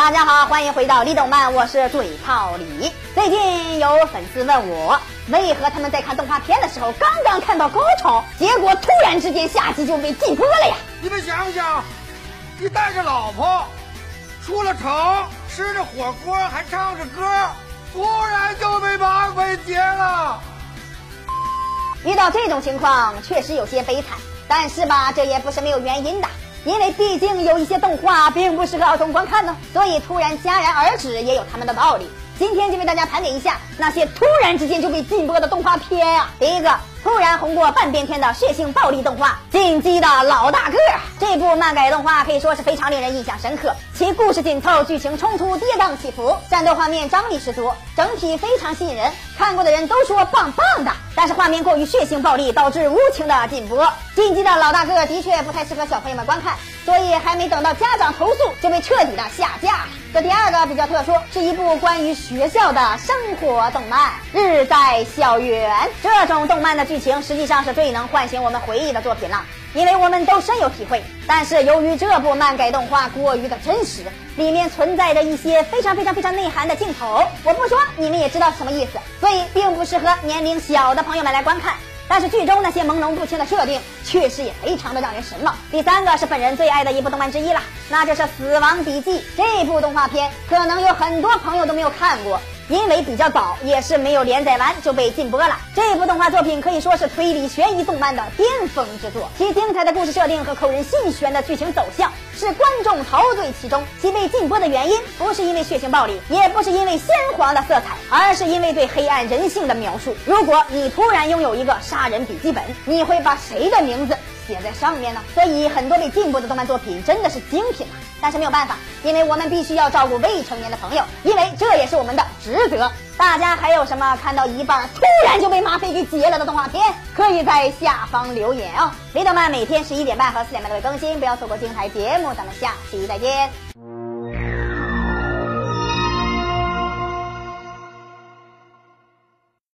大家好，欢迎回到李动漫，我是嘴炮李。最近有粉丝问我，为何他们在看动画片的时候，刚刚看到高潮，结果突然之间下集就被禁播了呀？你们想想，你带着老婆出了城，吃着火锅，还唱着歌，突然就被绑匪劫了。遇到这种情况，确实有些悲惨，但是吧，这也不是没有原因的。因为毕竟有一些动画并不适合儿童观看呢，所以突然戛然而止也有他们的道理。今天就为大家盘点一下那些突然之间就被禁播的动画片啊。第一个，突然红过半边天的血腥暴力动画《进击的老大个》。这部漫改动画可以说是非常令人印象深刻，其故事紧凑，剧情冲突跌宕起伏，战斗画面张力十足，整体非常吸引人。看过的人都说棒棒的，但是画面过于血腥暴力，导致无情的禁播。《进击的老大个》的确不太适合小朋友们观看，所以还没等到家长投诉，就被彻底的下架。这第二个比较特殊，是一部关于学校的生活动漫《日在校园》。这种动漫的剧情实际上是最能唤醒我们回忆的作品了，因为我们都深有体会。但是由于这部漫改动画过于的真实，里面存在着一些非常非常非常内涵的镜头，我不说你们也知道什么意思，所以并不适合年龄小的朋友们来观看。但是剧中那些朦胧不清的设定，确实也非常的让人神往。第三个是本人最爱的一部动漫之一了，那就是《死亡笔记》这部动画片，可能有很多朋友都没有看过，因为比较早，也是没有连载完就被禁播了。这部动画作品可以说是推理悬疑动漫的巅峰之作，其精彩的故事设定和扣人心弦的剧情走向，是观众陶醉其中。其被禁播的原因，不是因为血腥暴力，也不是因为鲜黄的色彩，而是因为对黑暗人性的描述。如果你突然拥有一个杀人笔记本，你会把谁的名字写在上面呢？所以很多被禁播的动漫作品真的是精品啊！但是没有办法，因为我们必须要照顾未成年的朋友，因为这也是我们的职责。大家还有什么看到一半突然就被马飞给截了的动画片？可以在下方留言哦。雷德曼每天十一点半和四点半都会更新，不要错过精彩节目。咱们下期再见。